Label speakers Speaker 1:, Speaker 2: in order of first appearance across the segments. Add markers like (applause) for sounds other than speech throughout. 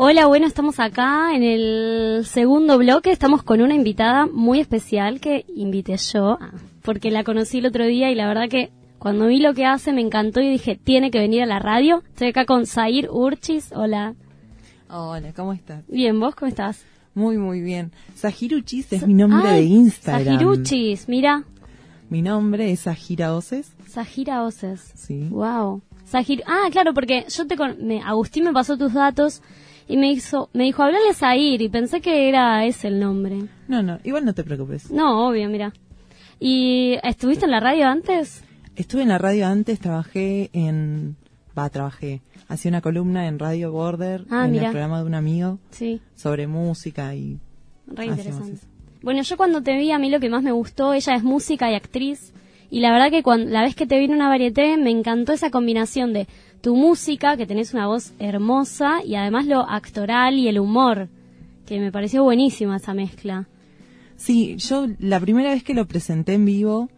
Speaker 1: Hola, bueno, estamos acá en el segundo bloque. Estamos con una invitada muy especial que invité yo, porque la conocí el otro día y la verdad que cuando vi lo que hace me encantó y dije, tiene que venir a la radio. Estoy acá con Zair Urchis. Hola.
Speaker 2: Hola, ¿cómo estás?
Speaker 1: Bien, ¿vos cómo estás?
Speaker 2: Muy, muy bien. Zahiruchis es mi nombre de Instagram.
Speaker 1: Zahiruchis, mira.
Speaker 2: Mi nombre es Zahira Oces.
Speaker 1: Zahira Oces.
Speaker 2: Sí.
Speaker 1: Wow. ah, claro, porque yo te con me, Agustín me pasó tus datos y me hizo me dijo, "Hablale a Zahir" y pensé que era ese el nombre.
Speaker 2: No, no, igual no te preocupes.
Speaker 1: No, obvio, mira. ¿Y estuviste en la radio antes?
Speaker 2: Estuve en la radio antes, trabajé en va, trabajé hacía una columna en Radio Border,
Speaker 1: ah,
Speaker 2: en
Speaker 1: el
Speaker 2: programa de un amigo,
Speaker 1: sí.
Speaker 2: sobre música y...
Speaker 1: Re interesante. Bueno, yo cuando te vi, a mí lo que más me gustó, ella es música y actriz, y la verdad que cuando, la vez que te vi en una varieté, me encantó esa combinación de tu música, que tenés una voz hermosa, y además lo actoral y el humor, que me pareció buenísima esa mezcla.
Speaker 2: Sí, yo la primera vez que lo presenté en vivo,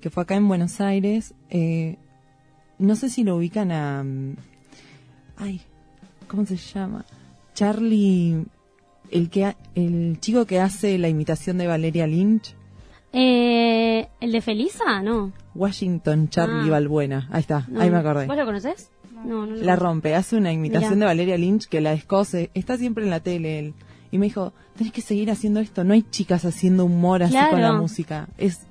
Speaker 2: que fue acá en Buenos Aires, eh, no sé si lo ubican a... Mm, ay, ¿cómo se llama? Charlie, el que el chico que hace la imitación de Valeria Lynch.
Speaker 1: Eh, ¿El de Felisa? No.
Speaker 2: Washington Charlie Valbuena. Ah. Ahí está, ahí me acordé.
Speaker 1: ¿Vos lo conoces? No, no
Speaker 2: La rompe, hace una imitación de Valeria Lynch que la descose. Está siempre en la tele él. Y me dijo, tenés que seguir haciendo esto. No hay chicas haciendo humor así con la música. Es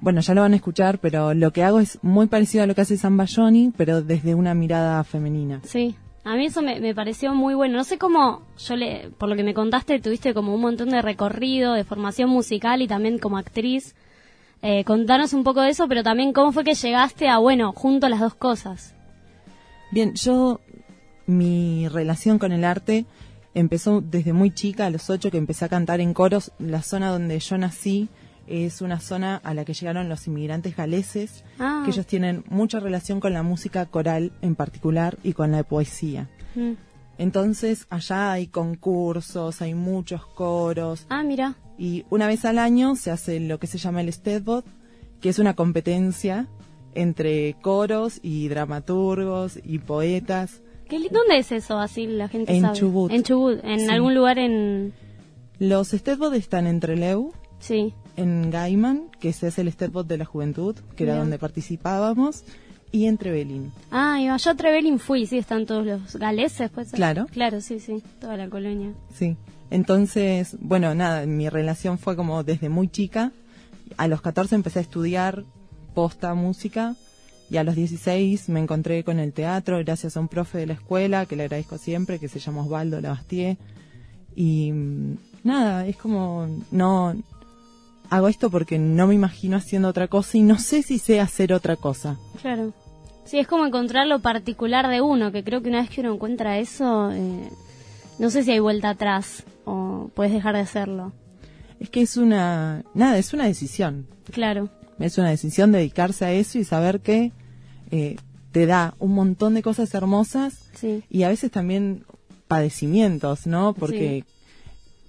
Speaker 2: bueno, ya lo van a escuchar, pero lo que hago es muy parecido a lo que hace Samba Johnny, pero desde una mirada femenina.
Speaker 1: Sí, a mí eso me, pareció muy bueno. No sé cómo, yo le, por lo que me contaste, tuviste como un montón de recorrido, de formación musical y también como actriz. Eh, contanos un poco de eso, pero también cómo fue que llegaste a, bueno, junto a las dos cosas.
Speaker 2: Bien, yo, mi relación con el arte empezó desde muy chica, a los ocho, que empecé a cantar en coros. La zona donde yo nací es una zona a la que llegaron los inmigrantes galeses,
Speaker 1: ah.
Speaker 2: que ellos tienen mucha relación con la música coral en particular y con la poesía.
Speaker 1: Mm.
Speaker 2: Entonces allá hay concursos, hay muchos coros.
Speaker 1: Ah, mira.
Speaker 2: Y una vez al año se hace lo que se llama el Stedbot, que es una competencia entre coros y dramaturgos y poetas.
Speaker 1: ¿Dónde es eso? Así la gente
Speaker 2: en
Speaker 1: sabe.
Speaker 2: Chubut.
Speaker 1: En Chubut, en algún lugar en...
Speaker 2: Los Stedbot están entre Leu
Speaker 1: Sí.
Speaker 2: En Gaiman, que ese es el Stepbot de la Juventud, que era donde participábamos, y en Trevelin.
Speaker 1: Ah, yo a Trevelin fui, sí, están todos los galeses, pues.
Speaker 2: Claro.
Speaker 1: Claro, sí, sí, toda la colonia.
Speaker 2: Sí. Entonces, bueno, nada, mi relación fue como desde muy chica. A los 14 empecé a estudiar posta música y a los 16 me encontré con el teatro gracias a un profe de la escuela que le agradezco siempre, que se llama Osvaldo Labastie. Y mm, nada, es como no hago esto porque no me imagino haciendo otra cosa y no sé si sé hacer otra cosa.
Speaker 1: Claro. Sí, es como encontrar lo particular de uno, que creo que una vez que uno encuentra eso, eh, no sé si hay vuelta atrás o puedes dejar de hacerlo.
Speaker 2: Es que es una, nada, es una decisión.
Speaker 1: Claro.
Speaker 2: Es una decisión dedicarse a eso y saber que eh, te da un montón de cosas hermosas
Speaker 1: sí.
Speaker 2: y a veces también padecimientos, ¿no? Porque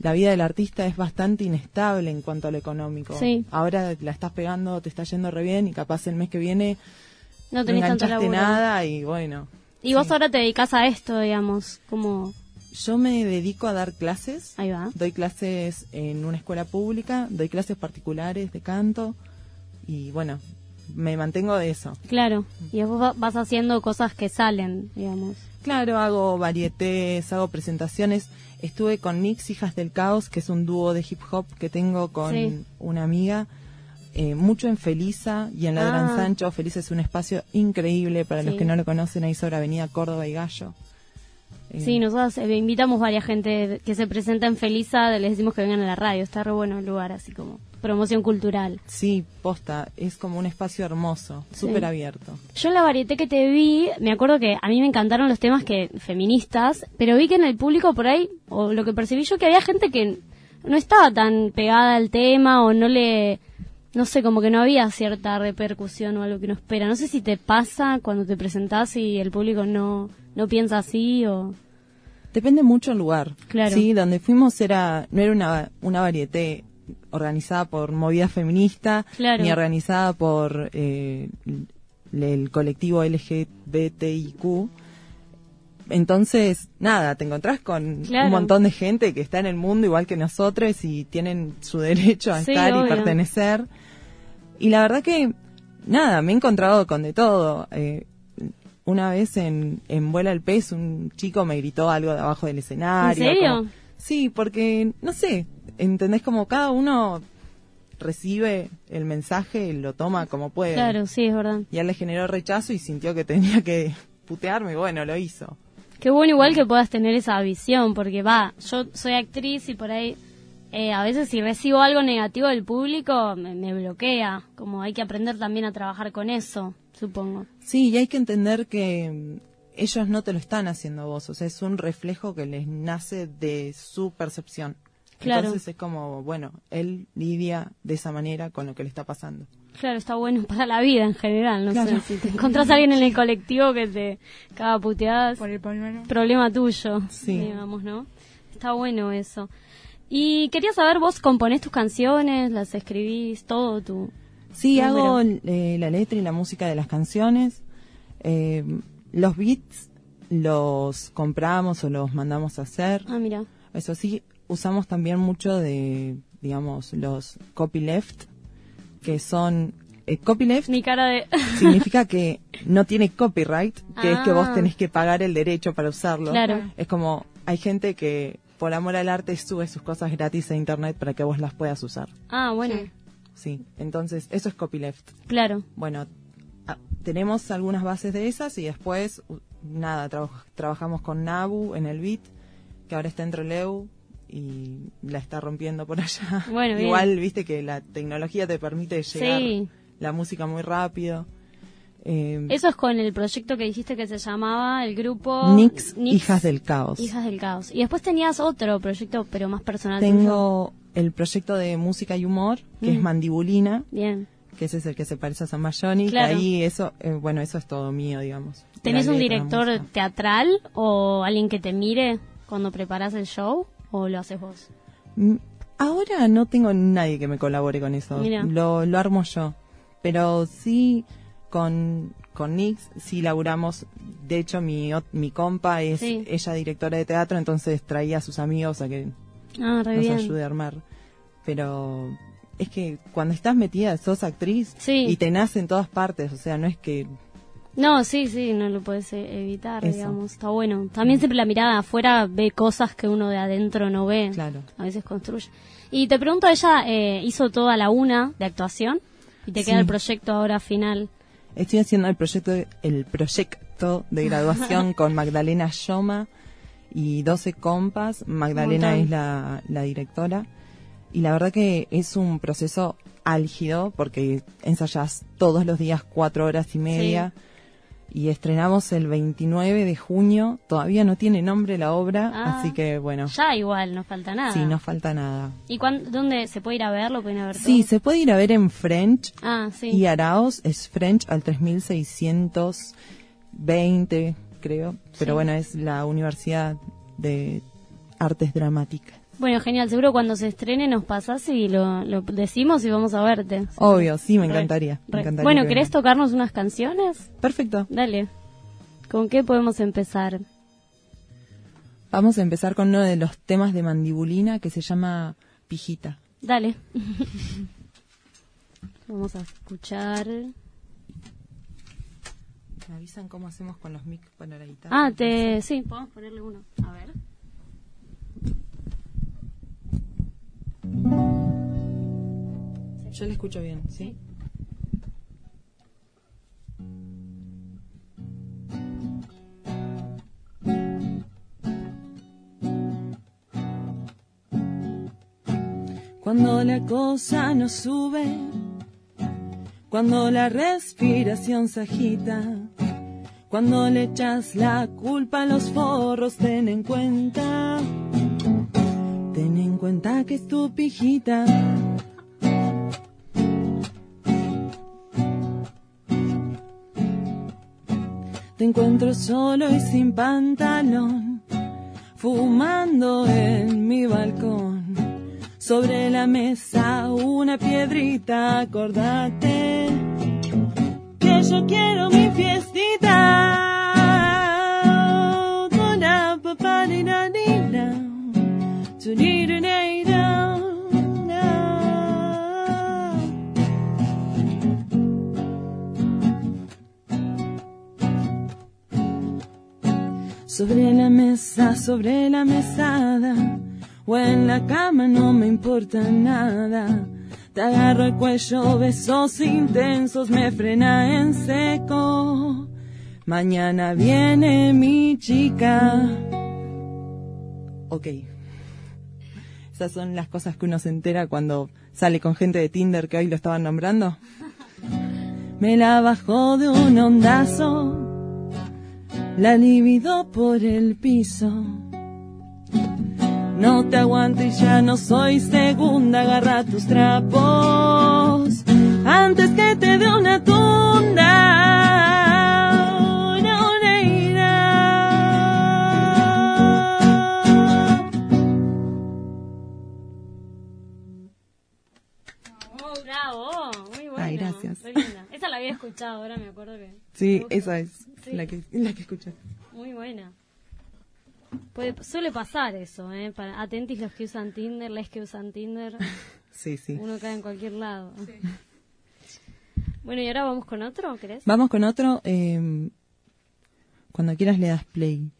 Speaker 2: la vida del artista es bastante inestable en cuanto a lo económico.
Speaker 1: Sí.
Speaker 2: Ahora la estás pegando, te está yendo re bien y capaz el mes que viene
Speaker 1: no tenés
Speaker 2: enganchaste nada y bueno.
Speaker 1: Y vos ahora te dedicas a esto, digamos, como...
Speaker 2: Yo me dedico a dar clases.
Speaker 1: Ahí va.
Speaker 2: Doy clases en una escuela pública, doy clases particulares de canto y bueno, me mantengo de eso.
Speaker 1: Claro, y vos vas haciendo cosas que salen, digamos.
Speaker 2: Claro, hago varietés, hago presentaciones. Estuve con Nix, Hijas del Caos, que es un dúo de hip hop que tengo con una amiga. Eh, mucho en Felisa y en la Gran
Speaker 1: ah.
Speaker 2: Sancho. Felisa es un espacio increíble para los que no lo conocen ahí sobre Avenida Córdoba y Gallo.
Speaker 1: Eh, sí, nosotros eh, invitamos varias gente que se presenta en Felisa, les decimos que vengan a la radio. Está re bueno el lugar, así como promoción cultural.
Speaker 2: Sí, posta, es como un espacio hermoso, súper abierto.
Speaker 1: Yo en la varieté que te vi, me acuerdo que a mí me encantaron los temas que feministas, pero vi que en el público por ahí, o lo que percibí yo, que había gente que no estaba tan pegada al tema o no le, no sé, como que no había cierta repercusión o algo que no espera. No sé si te pasa cuando te presentás y el público no, no piensa así o...
Speaker 2: Depende mucho el lugar.
Speaker 1: Claro.
Speaker 2: Sí, donde fuimos era, no era una, una varieté organizada por movida feminista, ni organizada por eh, el colectivo LGBTIQ. Entonces, nada, te encontrás con
Speaker 1: Claro.
Speaker 2: un montón de gente que está en el mundo igual que nosotros y tienen su derecho a
Speaker 1: Sí,
Speaker 2: estar y pertenecer. Y la verdad que, nada, me he encontrado con de todo. Eh, una vez en, en Vuela el Pez un chico me gritó algo de abajo del escenario.
Speaker 1: ¿En serio?
Speaker 2: como- sí, porque, no sé, ¿entendés? Como cada uno recibe el mensaje y lo toma como puede.
Speaker 1: Claro, sí, es verdad.
Speaker 2: Y él le generó rechazo y sintió que tenía que putearme. Bueno, lo hizo.
Speaker 1: Qué bueno igual que puedas tener esa visión, porque va, yo soy actriz y por ahí eh, a veces si recibo algo negativo del público me, me bloquea, como hay que aprender también a trabajar con eso, supongo.
Speaker 2: Sí, y hay que entender que mm, ellos no te lo están haciendo vos, o sea, es un reflejo que les nace de su percepción.
Speaker 1: Claro.
Speaker 2: Entonces es como, bueno, él lidia de esa manera con lo que le está pasando.
Speaker 1: Claro, está bueno (laughs) para la vida en general, no
Speaker 2: Claro.
Speaker 1: sé, si te encontrás a alguien en el colectivo que te caga puteadas,
Speaker 3: Por el
Speaker 1: problema tuyo,
Speaker 2: Sí.
Speaker 1: digamos, ¿no? Está bueno eso. Y quería saber, vos componés tus canciones, las escribís, todo tu...
Speaker 2: Sí, hago eh, la letra y la música de las canciones. Eh, los beats los compramos o los mandamos a hacer.
Speaker 1: Ah, mira.
Speaker 2: Eso sí, usamos también mucho de, digamos, los copyleft, que son... Eh, copyleft
Speaker 1: Mi cara de... (laughs)
Speaker 2: significa que no tiene copyright, que es que vos
Speaker 1: Ah.
Speaker 2: tenés que pagar el derecho para usarlo.
Speaker 1: Claro.
Speaker 2: Es como, hay gente que por amor al arte sube sus cosas gratis a internet para que vos las puedas usar.
Speaker 1: Ah, bueno,
Speaker 3: Sí.
Speaker 2: Sí, entonces eso es copyleft.
Speaker 1: claro.
Speaker 2: Bueno, a- tenemos algunas bases de esas y después, nada, traba- trabajamos con Nabu en el beat, que ahora está en Treleu y la está rompiendo por allá.
Speaker 1: Bueno, (laughs) bien.
Speaker 2: Igual, viste que la tecnología te permite llegar
Speaker 1: Sí.
Speaker 2: la música muy rápido. Eh,
Speaker 1: Eso es con el proyecto que dijiste que se llamaba el grupo...
Speaker 2: Nix,
Speaker 1: Nix,
Speaker 2: Hijas del Caos.
Speaker 1: Hijas del Caos. Y después tenías otro proyecto, pero más personal. tuyo.
Speaker 2: Tengo el proyecto de música y humor, que es. Mandibulina,
Speaker 1: Bien.
Speaker 2: que ese es el que se parece a San Mayoni.
Speaker 1: Claro.
Speaker 2: Ahí eso, eh, bueno, eso es todo mío, digamos.
Speaker 1: ¿Tenés un director teatral o alguien que te mire cuando preparas el show o lo haces vos?
Speaker 2: Mm, Ahora no tengo nadie que me colabore con eso.
Speaker 1: Mira.
Speaker 2: Lo, lo armo yo. Pero sí, con, con Nix, sí laburamos. De hecho, mi, mi compa es
Speaker 1: Sí.
Speaker 2: ella directora de teatro, entonces traía a sus amigos a que
Speaker 1: Ah,
Speaker 2: nos
Speaker 1: bien.
Speaker 2: ayude a armar. Pero es que cuando estás metida, sos actriz
Speaker 1: Sí.
Speaker 2: y te nace en todas partes. O sea, no es que.
Speaker 1: No, sí, sí, no lo puedes eh, evitar,
Speaker 2: Eso.
Speaker 1: digamos. Está bueno. También siempre la mirada afuera ve cosas que uno de adentro no ve.
Speaker 2: Claro.
Speaker 1: A veces construye. Y te pregunto, ella eh, hizo toda la una de actuación y te queda el proyecto ahora final.
Speaker 2: Estoy haciendo el proyecto, de- el proyecto de graduación (laughs) con Magdalena Yoma y 12 compas. Magdalena es la, la directora. Y la verdad que es un proceso álgido porque ensayas todos los días cuatro horas y media. Y estrenamos el 29 de junio. Todavía no tiene nombre la obra,
Speaker 1: Ah.
Speaker 2: así que bueno.
Speaker 1: Ya igual, no falta nada.
Speaker 2: Sí, no falta nada.
Speaker 1: ¿Y cuán- dónde se puede ir a verlo? ¿Pueden ir a ver
Speaker 2: Sí,
Speaker 1: todo?
Speaker 2: se puede ir a ver en French.
Speaker 1: Ah, sí.
Speaker 2: Y Araos es French al 3620, creo. Pero
Speaker 1: Sí.
Speaker 2: bueno, es la Universidad de Artes Dramáticas.
Speaker 1: Bueno, genial. Seguro cuando se estrene nos pasás y lo, lo decimos y vamos a verte.
Speaker 2: Obvio, sí, me
Speaker 1: Re,
Speaker 2: encantaría. me
Speaker 1: re.
Speaker 2: encantaría
Speaker 1: Bueno,
Speaker 2: que
Speaker 1: ¿querés tocarnos unas canciones?
Speaker 2: Perfecto.
Speaker 1: Dale. ¿Con qué podemos empezar?
Speaker 2: Vamos a empezar con uno de los temas de Mandibulina que se llama Pijita.
Speaker 1: Dale. (laughs) Vamos a escuchar.
Speaker 2: ¿Me avisan cómo hacemos con los mic para la guitarra?
Speaker 1: Ah, te. Sí, podemos ponerle uno. A ver.
Speaker 2: Yo le escucho bien, ¿sí? Cuando la cosa no sube, cuando la respiración se agita, cuando le echas la culpa a los forros, ten en cuenta, ten en cuenta que es tu pijita. Te encuentro solo y sin pantalón, fumando en mi balcón. Sobre la mesa una piedrita, acordate que yo quiero mi fiestita. Sobre la mesa, sobre la mesada, o en la cama no me importa nada. Te agarro el cuello, besos intensos, me frena en seco. Mañana viene mi chica. Ok. Son las cosas que uno se entera cuando sale con gente de Tinder que hoy lo estaban nombrando. Me la bajó de un ondazo la libido por el piso. No te aguanto y ya no soy segunda, agarra tus trapos antes que te dé una tunda.
Speaker 1: Oh, bravo, muy buena.
Speaker 2: Ay, gracias.
Speaker 1: Esa la había escuchado, ahora me acuerdo que.
Speaker 2: Sí, esa es la que la que escuché.
Speaker 1: Muy buena. Puede, suele pasar eso, ¿eh? Para, atentis los que usan Tinder, les que usan Tinder. (laughs)
Speaker 2: sí, sí.
Speaker 1: Uno cae en cualquier lado. Bueno, y ahora vamos con otro, ¿crees?
Speaker 2: Vamos con otro. Eh, cuando quieras le das play.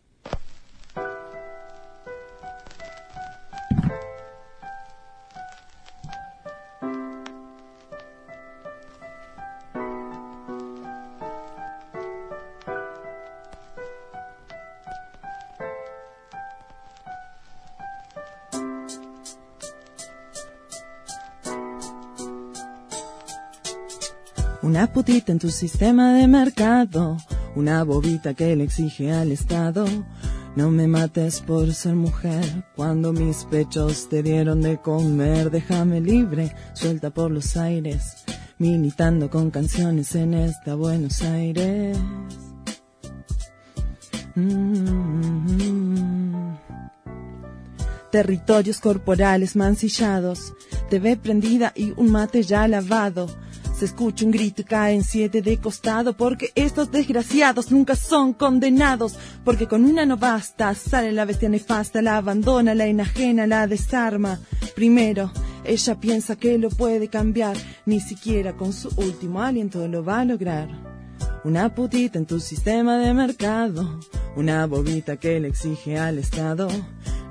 Speaker 2: Una putita en tu sistema de mercado, una bobita que le exige al Estado. No me mates por ser mujer, cuando mis pechos te dieron de comer, déjame libre, suelta por los aires, militando con canciones en esta Buenos Aires. Mm-hmm. Territorios corporales mancillados, te ve prendida y un mate ya lavado se escucha un grito y caen siete de costado porque estos desgraciados nunca son condenados porque con una no basta, sale la bestia nefasta, la abandona, la enajena, la desarma. Primero, ella piensa que lo puede cambiar, ni siquiera con su último aliento lo va a lograr. Una putita en tu sistema de mercado, una bobita que le exige al Estado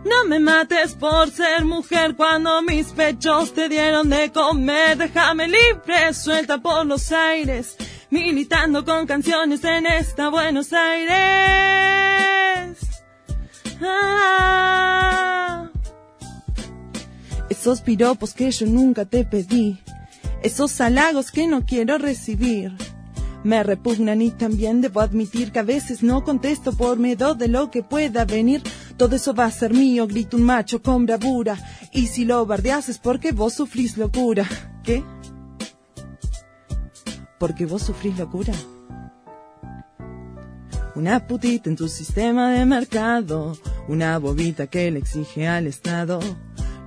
Speaker 2: no me mates por ser mujer cuando mis pechos te dieron de comer. Déjame libre, suelta por los aires, militando con canciones en esta Buenos Aires. Ah. Esos piropos que yo nunca te pedí, esos halagos que no quiero recibir. Me repugnan y también debo admitir que a veces no contesto por miedo de lo que pueda venir. Todo eso va a ser mío, grita un macho con bravura. Y si lo bardeas es porque vos sufrís locura. ¿Qué? ¿Porque vos sufrís locura? Una putita en tu sistema de mercado, una bobita que le exige al Estado.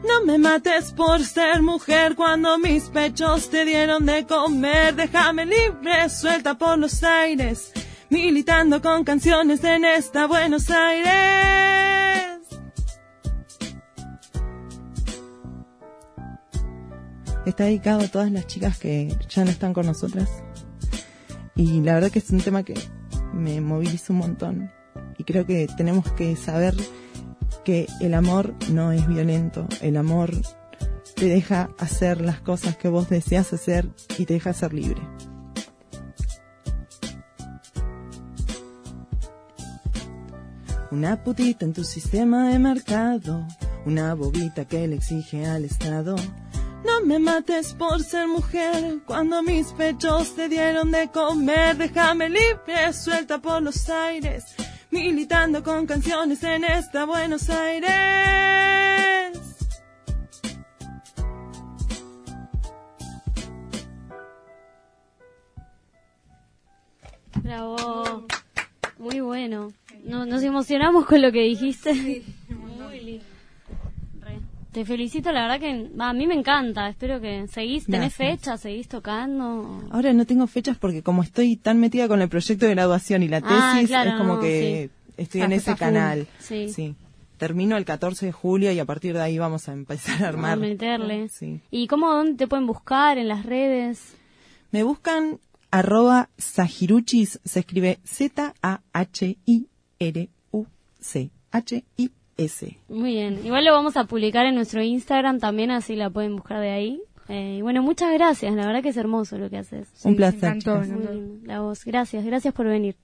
Speaker 2: No me mates por ser mujer cuando mis pechos te dieron de comer. Déjame libre, suelta por los aires, militando con canciones en esta Buenos Aires. Está dedicado a todas las chicas que ya no están con nosotras. Y la verdad que es un tema que me moviliza un montón. Y creo que tenemos que saber que el amor no es violento. El amor te deja hacer las cosas que vos deseas hacer y te deja ser libre. Una putita en tu sistema de mercado, una bobita que le exige al Estado no me mates por ser mujer, cuando mis pechos te dieron de comer, déjame libre, suelta por los aires, militando con canciones en esta Buenos Aires.
Speaker 1: Bravo, muy bueno. nos emocionamos con lo que dijiste. Te felicito, la verdad que a mí me encanta. Espero que seguís, tenés fechas, seguís tocando.
Speaker 2: Ahora no tengo fechas porque como estoy tan metida con el proyecto de graduación y la ah, tesis, es como que estoy en ese canal. Sí. termino el 14 de julio y a partir de ahí vamos a empezar a armar.
Speaker 1: A meterle.
Speaker 2: Sí.
Speaker 1: ¿Y cómo, dónde te pueden buscar? ¿En las redes?
Speaker 2: Me buscan arroba Sajiruchis, se escribe Z-A-H-I-R-U-C-H-I-S.
Speaker 1: Muy bien. Igual lo vamos a publicar en nuestro Instagram también, así la pueden buscar de ahí. Eh, y bueno, muchas gracias. La verdad que es hermoso lo que haces.
Speaker 2: Un placer.
Speaker 3: encantó, encantó.
Speaker 1: la voz. Gracias, gracias por venir.